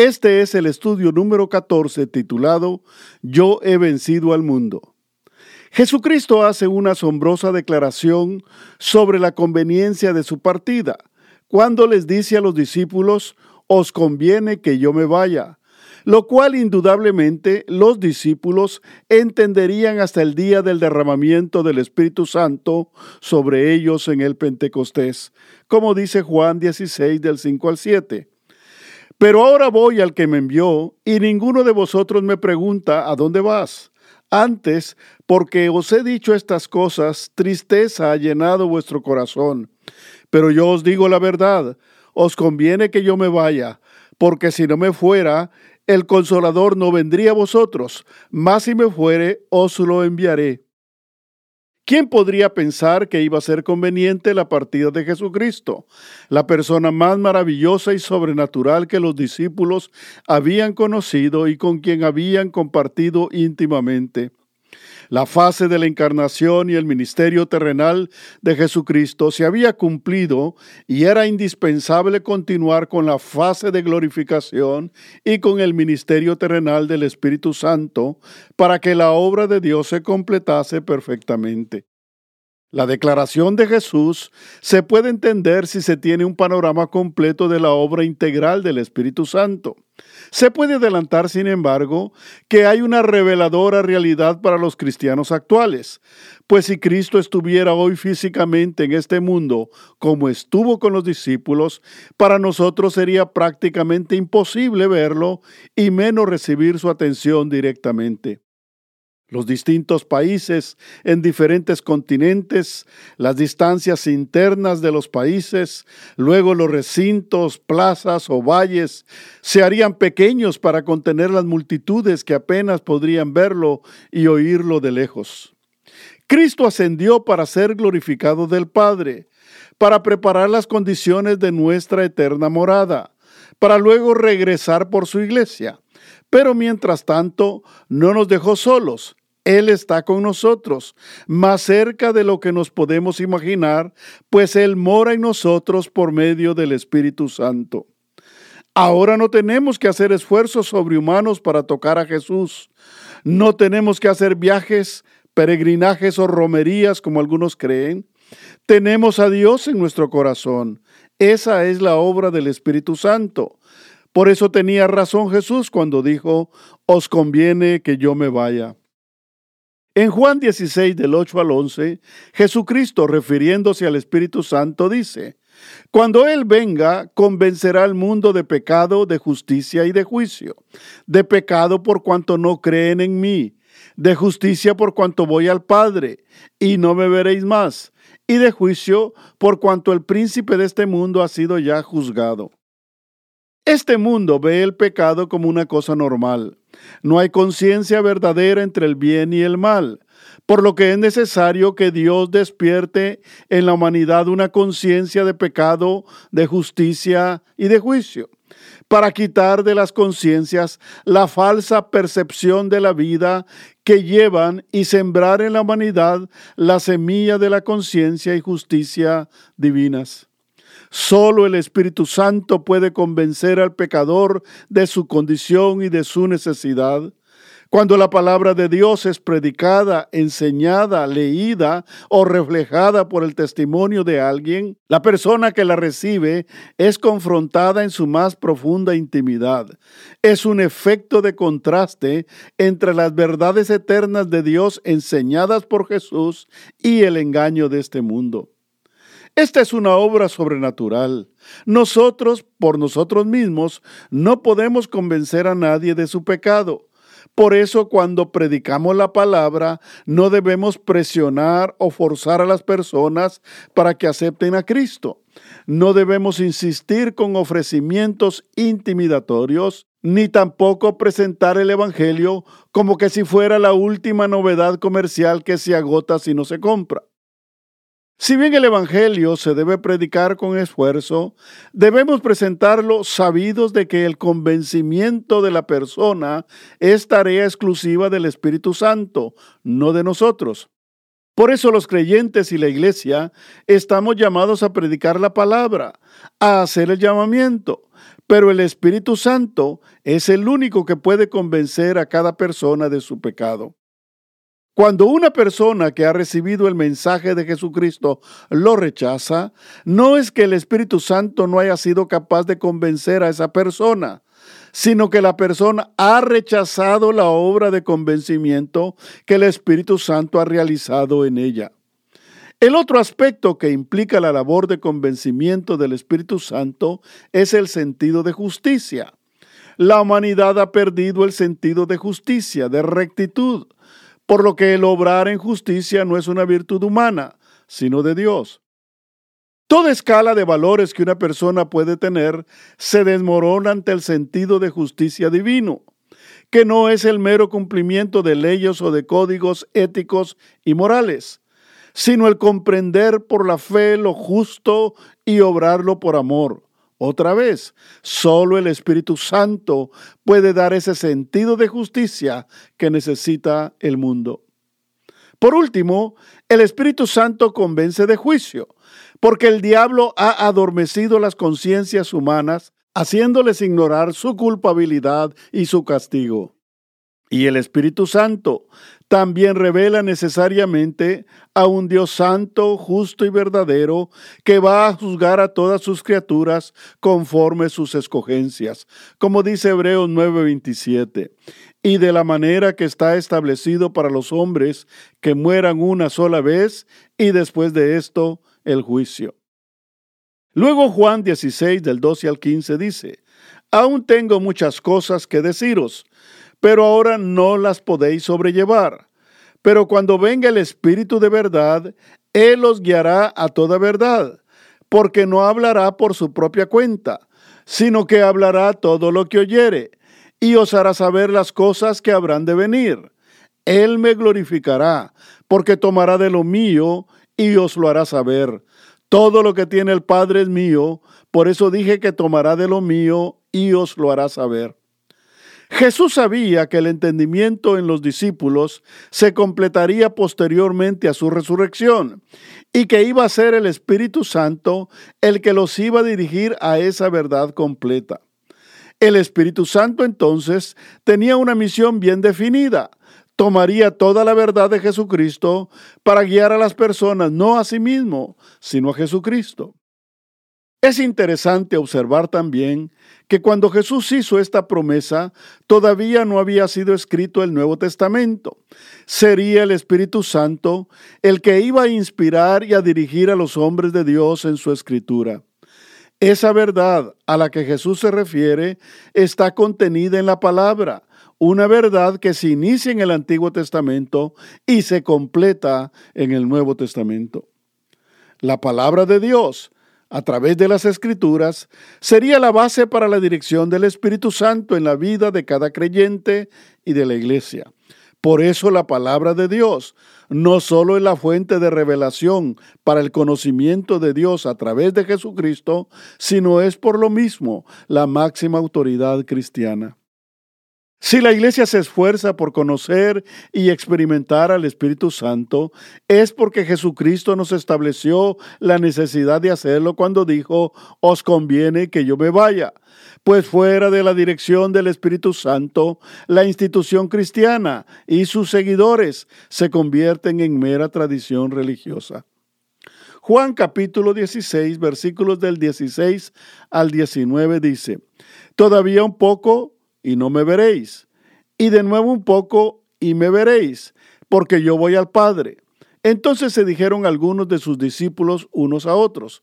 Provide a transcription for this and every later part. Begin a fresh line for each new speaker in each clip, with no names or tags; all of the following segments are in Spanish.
Este es el estudio número 14 titulado Yo he vencido al mundo. Jesucristo hace una asombrosa declaración sobre la conveniencia de su partida, cuando les dice a los discípulos, os conviene que yo me vaya, lo cual indudablemente los discípulos entenderían hasta el día del derramamiento del Espíritu Santo sobre ellos en el Pentecostés, como dice Juan 16 del 5 al 7. Pero ahora voy al que me envió, y ninguno de vosotros me pregunta, ¿a dónde vas? Antes, porque os he dicho estas cosas, tristeza ha llenado vuestro corazón. Pero yo os digo la verdad, os conviene que yo me vaya, porque si no me fuera, el consolador no vendría a vosotros, mas si me fuere, os lo enviaré. ¿Quién podría pensar que iba a ser conveniente la partida de Jesucristo, la persona más maravillosa y sobrenatural que los discípulos habían conocido y con quien habían compartido íntimamente? La fase de la encarnación y el ministerio terrenal de Jesucristo se había cumplido y era indispensable continuar con la fase de glorificación y con el ministerio terrenal del Espíritu Santo para que la obra de Dios se completase perfectamente. La declaración de Jesús se puede entender si se tiene un panorama completo de la obra integral del Espíritu Santo. Se puede adelantar, sin embargo, que hay una reveladora realidad para los cristianos actuales, pues si Cristo estuviera hoy físicamente en este mundo como estuvo con los discípulos, para nosotros sería prácticamente imposible verlo y menos recibir su atención directamente los distintos países en diferentes continentes, las distancias internas de los países, luego los recintos, plazas o valles, se harían pequeños para contener las multitudes que apenas podrían verlo y oírlo de lejos. Cristo ascendió para ser glorificado del Padre, para preparar las condiciones de nuestra eterna morada, para luego regresar por su iglesia. Pero mientras tanto, no nos dejó solos, él está con nosotros, más cerca de lo que nos podemos imaginar, pues Él mora en nosotros por medio del Espíritu Santo. Ahora no tenemos que hacer esfuerzos sobrehumanos para tocar a Jesús. No tenemos que hacer viajes, peregrinajes o romerías como algunos creen. Tenemos a Dios en nuestro corazón. Esa es la obra del Espíritu Santo. Por eso tenía razón Jesús cuando dijo, os conviene que yo me vaya. En Juan 16 del 8 al 11, Jesucristo refiriéndose al Espíritu Santo dice, Cuando Él venga, convencerá al mundo de pecado, de justicia y de juicio, de pecado por cuanto no creen en mí, de justicia por cuanto voy al Padre, y no me veréis más, y de juicio por cuanto el príncipe de este mundo ha sido ya juzgado. Este mundo ve el pecado como una cosa normal no hay conciencia verdadera entre el bien y el mal, por lo que es necesario que Dios despierte en la humanidad una conciencia de pecado, de justicia y de juicio, para quitar de las conciencias la falsa percepción de la vida que llevan y sembrar en la humanidad la semilla de la conciencia y justicia divinas. Solo el Espíritu Santo puede convencer al pecador de su condición y de su necesidad. Cuando la palabra de Dios es predicada, enseñada, leída o reflejada por el testimonio de alguien, la persona que la recibe es confrontada en su más profunda intimidad. Es un efecto de contraste entre las verdades eternas de Dios enseñadas por Jesús y el engaño de este mundo. Esta es una obra sobrenatural. Nosotros, por nosotros mismos, no podemos convencer a nadie de su pecado, Por eso cuando predicamos la palabra no debemos presionar o forzar a las personas para que acepten a Cristo. No debemos insistir con ofrecimientos intimidatorios, ni tampoco presentar el Evangelio como que si fuera la última novedad comercial que se agota si no se compra. Si bien el Evangelio se debe predicar con esfuerzo, debemos presentarlo sabidos de que el convencimiento de la persona es tarea exclusiva del Espíritu Santo, no de nosotros. Por eso los creyentes y la iglesia estamos llamados a predicar la palabra, a hacer el llamamiento, pero el Espíritu Santo es el único que puede convencer a cada persona de su pecado. Cuando una persona que ha recibido el mensaje de Jesucristo lo rechaza, no es que el Espíritu Santo no haya sido capaz de convencer a esa persona, sino que la persona ha rechazado la obra de convencimiento que el Espíritu Santo ha realizado en ella. El otro aspecto que implica la labor de convencimiento del Espíritu Santo es el sentido de justicia. La humanidad ha perdido el sentido de justicia, de rectitud por lo que el obrar en justicia no es una virtud humana, sino de Dios. Toda escala de valores que una persona puede tener se desmorona ante el sentido de justicia divino, que no es el mero cumplimiento de leyes o de códigos éticos y morales, sino el comprender por la fe lo justo y obrarlo por amor. Otra vez, solo el Espíritu Santo puede dar ese sentido de justicia que necesita el mundo. Por último, el Espíritu Santo convence de juicio, porque el diablo ha adormecido las conciencias humanas, haciéndoles ignorar su culpabilidad y su castigo. Y el Espíritu Santo también revela necesariamente a un Dios santo, justo y verdadero, que va a juzgar a todas sus criaturas conforme sus escogencias, como dice Hebreos 9:27, y de la manera que está establecido para los hombres que mueran una sola vez y después de esto el juicio. Luego Juan 16 del 12 al 15 dice, Aún tengo muchas cosas que deciros, pero ahora no las podéis sobrellevar. Pero cuando venga el Espíritu de verdad, Él os guiará a toda verdad, porque no hablará por su propia cuenta, sino que hablará todo lo que oyere, y os hará saber las cosas que habrán de venir. Él me glorificará, porque tomará de lo mío y os lo hará saber. Todo lo que tiene el Padre es mío, por eso dije que tomará de lo mío y os lo hará saber. Jesús sabía que el entendimiento en los discípulos se completaría posteriormente a su resurrección y que iba a ser el Espíritu Santo el que los iba a dirigir a esa verdad completa. El Espíritu Santo entonces tenía una misión bien definida. Tomaría toda la verdad de Jesucristo para guiar a las personas no a sí mismo, sino a Jesucristo. Es interesante observar también que cuando Jesús hizo esta promesa, todavía no había sido escrito el Nuevo Testamento. Sería el Espíritu Santo el que iba a inspirar y a dirigir a los hombres de Dios en su escritura. Esa verdad a la que Jesús se refiere está contenida en la palabra, una verdad que se inicia en el Antiguo Testamento y se completa en el Nuevo Testamento. La palabra de Dios a través de las escrituras sería la base para la dirección del Espíritu Santo en la vida de cada creyente y de la iglesia. Por eso la palabra de Dios no solo es la fuente de revelación para el conocimiento de Dios a través de Jesucristo, sino es por lo mismo la máxima autoridad cristiana. Si la iglesia se esfuerza por conocer y experimentar al Espíritu Santo, es porque Jesucristo nos estableció la necesidad de hacerlo cuando dijo, os conviene que yo me vaya, pues fuera de la dirección del Espíritu Santo, la institución cristiana y sus seguidores se convierten en mera tradición religiosa. Juan capítulo 16, versículos del 16 al 19 dice, Todavía un poco y no me veréis. Y de nuevo un poco y me veréis, porque yo voy al Padre. Entonces se dijeron algunos de sus discípulos unos a otros,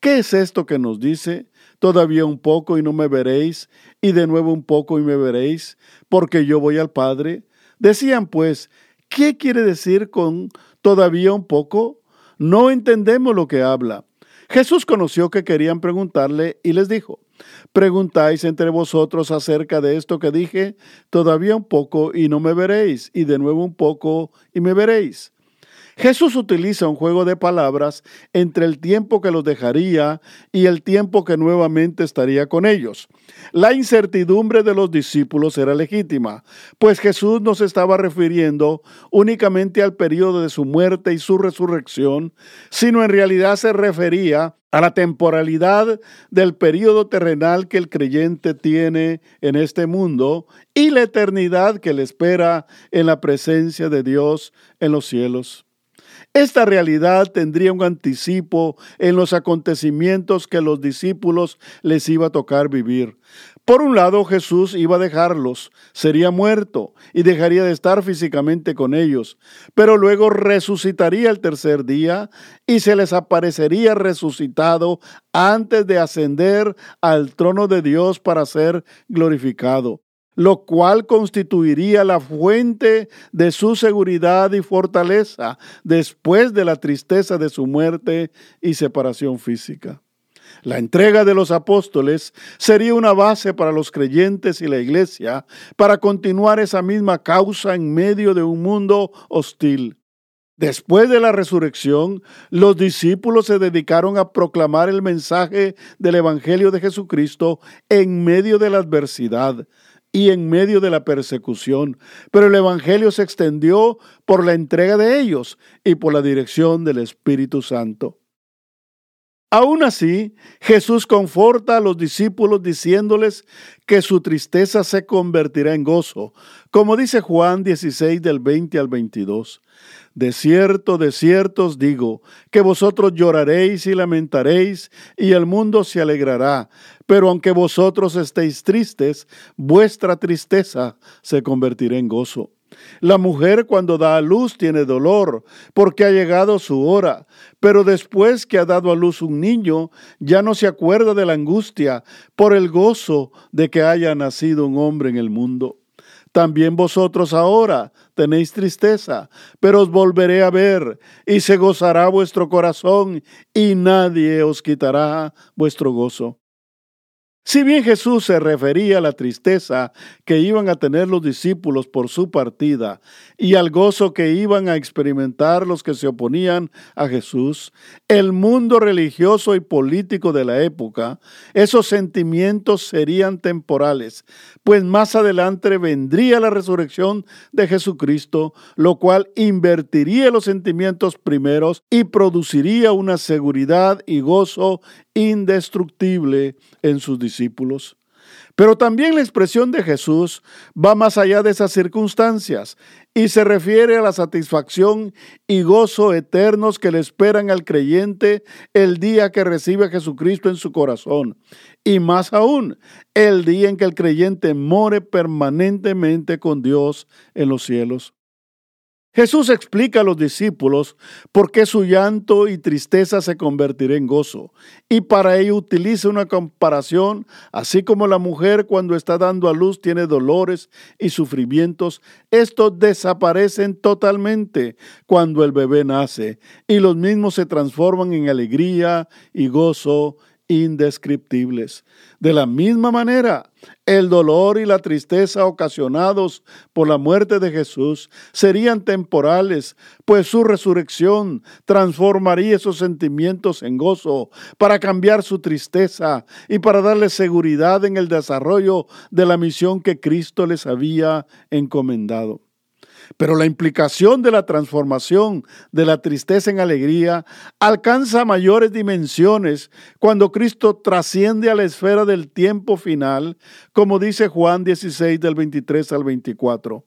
¿qué es esto que nos dice? todavía un poco y no me veréis, y de nuevo un poco y me veréis, porque yo voy al Padre? Decían pues, ¿qué quiere decir con todavía un poco? No entendemos lo que habla. Jesús conoció que querían preguntarle y les dijo, Preguntáis entre vosotros acerca de esto que dije, todavía un poco y no me veréis, y de nuevo un poco y me veréis. Jesús utiliza un juego de palabras entre el tiempo que los dejaría y el tiempo que nuevamente estaría con ellos. La incertidumbre de los discípulos era legítima, pues Jesús no se estaba refiriendo únicamente al periodo de su muerte y su resurrección, sino en realidad se refería a la temporalidad del periodo terrenal que el creyente tiene en este mundo y la eternidad que le espera en la presencia de Dios en los cielos. Esta realidad tendría un anticipo en los acontecimientos que los discípulos les iba a tocar vivir. Por un lado, Jesús iba a dejarlos, sería muerto y dejaría de estar físicamente con ellos, pero luego resucitaría el tercer día y se les aparecería resucitado antes de ascender al trono de Dios para ser glorificado lo cual constituiría la fuente de su seguridad y fortaleza después de la tristeza de su muerte y separación física. La entrega de los apóstoles sería una base para los creyentes y la iglesia para continuar esa misma causa en medio de un mundo hostil. Después de la resurrección, los discípulos se dedicaron a proclamar el mensaje del Evangelio de Jesucristo en medio de la adversidad, y en medio de la persecución, pero el Evangelio se extendió por la entrega de ellos y por la dirección del Espíritu Santo. Aún así, Jesús conforta a los discípulos diciéndoles que su tristeza se convertirá en gozo, como dice Juan 16 del 20 al 22. De cierto, de cierto os digo, que vosotros lloraréis y lamentaréis, y el mundo se alegrará. Pero aunque vosotros estéis tristes, vuestra tristeza se convertirá en gozo. La mujer cuando da a luz tiene dolor, porque ha llegado su hora, pero después que ha dado a luz un niño, ya no se acuerda de la angustia por el gozo de que haya nacido un hombre en el mundo. También vosotros ahora tenéis tristeza, pero os volveré a ver, y se gozará vuestro corazón, y nadie os quitará vuestro gozo. Si bien Jesús se refería a la tristeza que iban a tener los discípulos por su partida y al gozo que iban a experimentar los que se oponían a Jesús, el mundo religioso y político de la época, esos sentimientos serían temporales, pues más adelante vendría la resurrección de Jesucristo, lo cual invertiría los sentimientos primeros y produciría una seguridad y gozo indestructible en sus discípulos. Pero también la expresión de Jesús va más allá de esas circunstancias y se refiere a la satisfacción y gozo eternos que le esperan al creyente el día que recibe a Jesucristo en su corazón. Y más aún, el día en que el creyente more permanentemente con Dios en los cielos. Jesús explica a los discípulos por qué su llanto y tristeza se convertirá en gozo, y para ello utiliza una comparación, así como la mujer cuando está dando a luz tiene dolores y sufrimientos, estos desaparecen totalmente cuando el bebé nace, y los mismos se transforman en alegría y gozo indescriptibles. De la misma manera, el dolor y la tristeza ocasionados por la muerte de Jesús serían temporales, pues su resurrección transformaría esos sentimientos en gozo para cambiar su tristeza y para darle seguridad en el desarrollo de la misión que Cristo les había encomendado. Pero la implicación de la transformación de la tristeza en alegría alcanza mayores dimensiones cuando Cristo trasciende a la esfera del tiempo final, como dice Juan 16 del 23 al 24.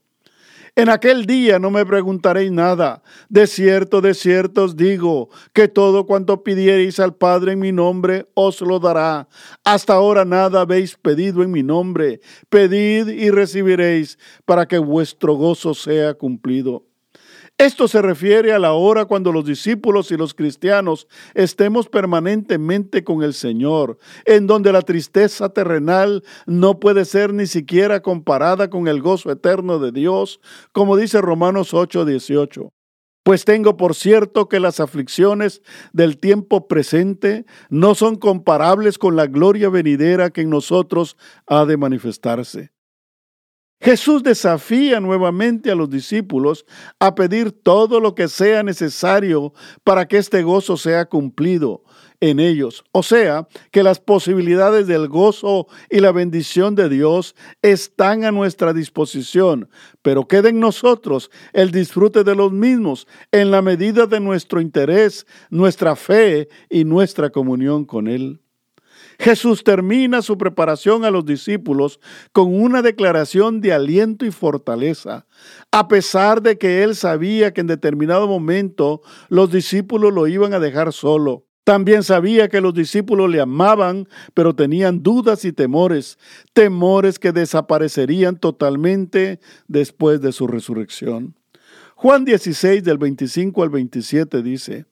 En aquel día no me preguntaréis nada. De cierto, de cierto os digo que todo cuanto pidiereis al Padre en mi nombre os lo dará. Hasta ahora nada habéis pedido en mi nombre. Pedid y recibiréis para que vuestro gozo sea cumplido. Esto se refiere a la hora cuando los discípulos y los cristianos estemos permanentemente con el Señor, en donde la tristeza terrenal no puede ser ni siquiera comparada con el gozo eterno de Dios, como dice Romanos 8:18. Pues tengo por cierto que las aflicciones del tiempo presente no son comparables con la gloria venidera que en nosotros ha de manifestarse. Jesús desafía nuevamente a los discípulos a pedir todo lo que sea necesario para que este gozo sea cumplido en ellos. O sea, que las posibilidades del gozo y la bendición de Dios están a nuestra disposición, pero queda en nosotros el disfrute de los mismos en la medida de nuestro interés, nuestra fe y nuestra comunión con Él. Jesús termina su preparación a los discípulos con una declaración de aliento y fortaleza, a pesar de que él sabía que en determinado momento los discípulos lo iban a dejar solo. También sabía que los discípulos le amaban, pero tenían dudas y temores, temores que desaparecerían totalmente después de su resurrección. Juan 16 del 25 al 27 dice,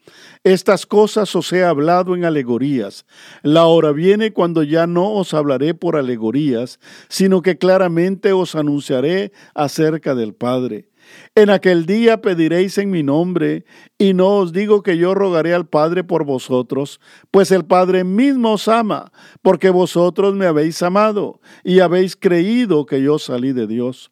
Estas cosas os he hablado en alegorías. La hora viene cuando ya no os hablaré por alegorías, sino que claramente os anunciaré acerca del Padre. En aquel día pediréis en mi nombre, y no os digo que yo rogaré al Padre por vosotros, pues el Padre mismo os ama, porque vosotros me habéis amado, y habéis creído que yo salí de Dios.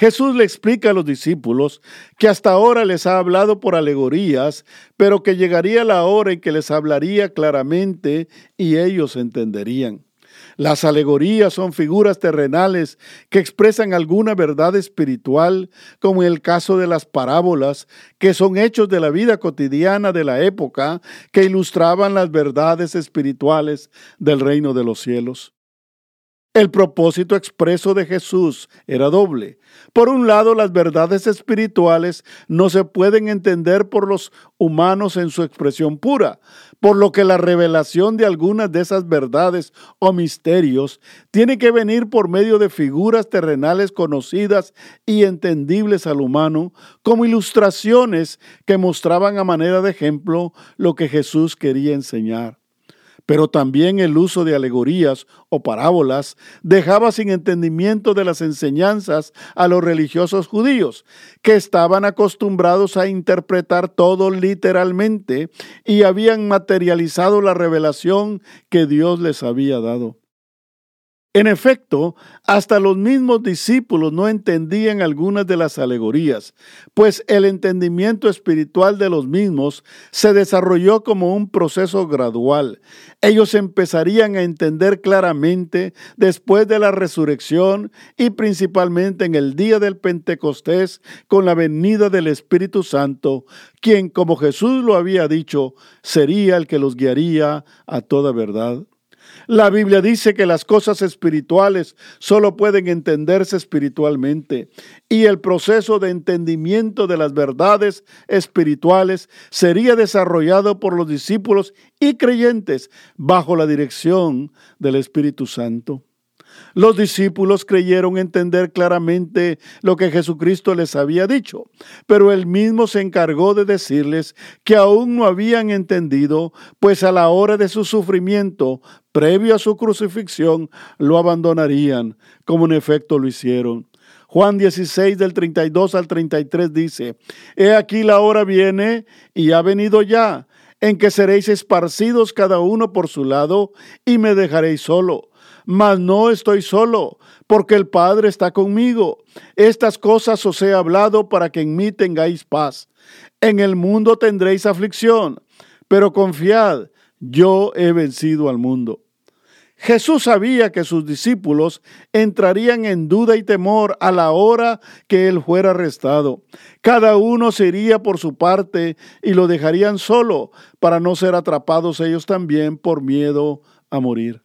Jesús le explica a los discípulos que hasta ahora les ha hablado por alegorías, pero que llegaría la hora en que les hablaría claramente y ellos entenderían. Las alegorías son figuras terrenales que expresan alguna verdad espiritual, como en el caso de las parábolas, que son hechos de la vida cotidiana de la época que ilustraban las verdades espirituales del reino de los cielos. El propósito expreso de Jesús era doble. Por un lado, las verdades espirituales no se pueden entender por los humanos en su expresión pura, por lo que la revelación de algunas de esas verdades o misterios tiene que venir por medio de figuras terrenales conocidas y entendibles al humano, como ilustraciones que mostraban a manera de ejemplo lo que Jesús quería enseñar pero también el uso de alegorías o parábolas dejaba sin entendimiento de las enseñanzas a los religiosos judíos, que estaban acostumbrados a interpretar todo literalmente y habían materializado la revelación que Dios les había dado. En efecto, hasta los mismos discípulos no entendían algunas de las alegorías, pues el entendimiento espiritual de los mismos se desarrolló como un proceso gradual. Ellos empezarían a entender claramente después de la resurrección y principalmente en el día del Pentecostés con la venida del Espíritu Santo, quien, como Jesús lo había dicho, sería el que los guiaría a toda verdad. La Biblia dice que las cosas espirituales solo pueden entenderse espiritualmente y el proceso de entendimiento de las verdades espirituales sería desarrollado por los discípulos y creyentes bajo la dirección del Espíritu Santo. Los discípulos creyeron entender claramente lo que Jesucristo les había dicho, pero él mismo se encargó de decirles que aún no habían entendido, pues a la hora de su sufrimiento, previo a su crucifixión, lo abandonarían, como en efecto lo hicieron. Juan 16 del 32 al 33 dice, He aquí la hora viene y ha venido ya, en que seréis esparcidos cada uno por su lado y me dejaréis solo mas no estoy solo, porque el Padre está conmigo. Estas cosas os he hablado para que en mí tengáis paz. En el mundo tendréis aflicción, pero confiad, yo he vencido al mundo. Jesús sabía que sus discípulos entrarían en duda y temor a la hora que él fuera arrestado. Cada uno se iría por su parte y lo dejarían solo para no ser atrapados ellos también por miedo a morir.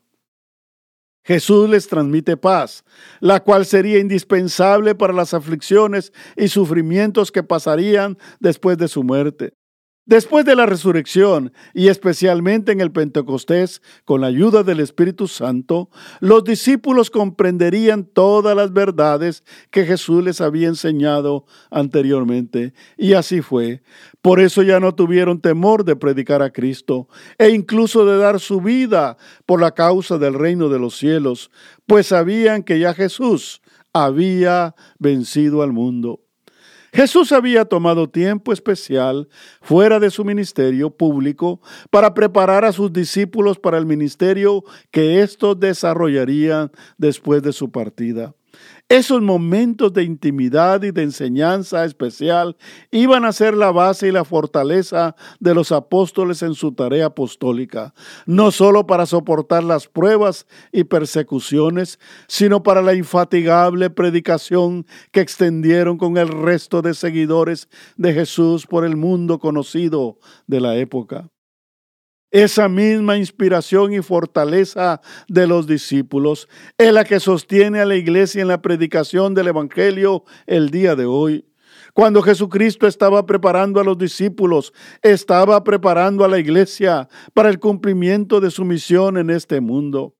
Jesús les transmite paz, la cual sería indispensable para las aflicciones y sufrimientos que pasarían después de su muerte. Después de la resurrección y especialmente en el Pentecostés, con la ayuda del Espíritu Santo, los discípulos comprenderían todas las verdades que Jesús les había enseñado anteriormente. Y así fue. Por eso ya no tuvieron temor de predicar a Cristo e incluso de dar su vida por la causa del reino de los cielos, pues sabían que ya Jesús había vencido al mundo. Jesús había tomado tiempo especial fuera de su ministerio público para preparar a sus discípulos para el ministerio que éstos desarrollarían después de su partida. Esos momentos de intimidad y de enseñanza especial iban a ser la base y la fortaleza de los apóstoles en su tarea apostólica, no solo para soportar las pruebas y persecuciones, sino para la infatigable predicación que extendieron con el resto de seguidores de Jesús por el mundo conocido de la época. Esa misma inspiración y fortaleza de los discípulos es la que sostiene a la iglesia en la predicación del Evangelio el día de hoy. Cuando Jesucristo estaba preparando a los discípulos, estaba preparando a la iglesia para el cumplimiento de su misión en este mundo.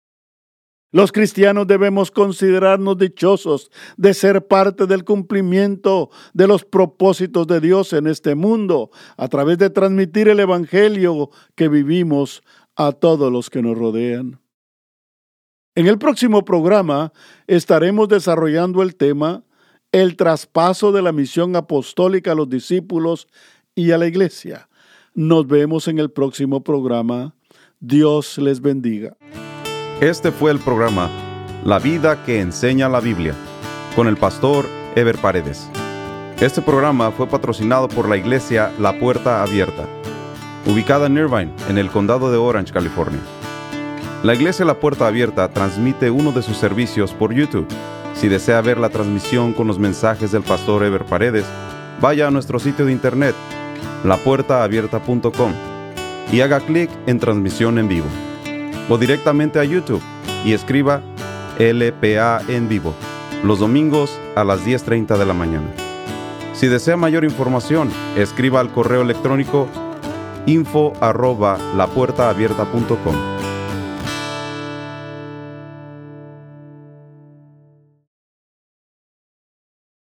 Los cristianos debemos considerarnos dichosos de ser parte del cumplimiento de los propósitos de Dios en este mundo a través de transmitir el Evangelio que vivimos a todos los que nos rodean. En el próximo programa estaremos desarrollando el tema El traspaso de la misión apostólica a los discípulos y a la iglesia. Nos vemos en el próximo programa. Dios les bendiga.
Este fue el programa La vida que enseña la Biblia con el pastor Ever Paredes. Este programa fue patrocinado por la iglesia La Puerta Abierta, ubicada en Irvine, en el condado de Orange, California. La iglesia La Puerta Abierta transmite uno de sus servicios por YouTube. Si desea ver la transmisión con los mensajes del pastor Ever Paredes, vaya a nuestro sitio de internet, lapuertaabierta.com, y haga clic en transmisión en vivo o directamente a YouTube y escriba LPA en vivo los domingos a las 10.30 de la mañana. Si desea mayor información, escriba al correo electrónico info.